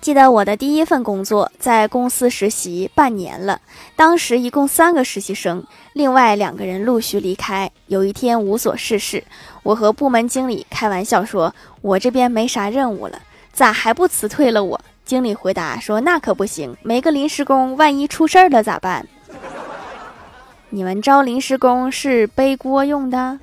记得我的第一份工作在公司实习半年了当时一共三个实习生另外两个人陆续离开有一天无所事事。我和部门经理开玩笑说我这边没啥任务了咋还不辞退了我？经理回答说那可不行没个临时工万一出事儿了咋办你们招临时工是背锅用的？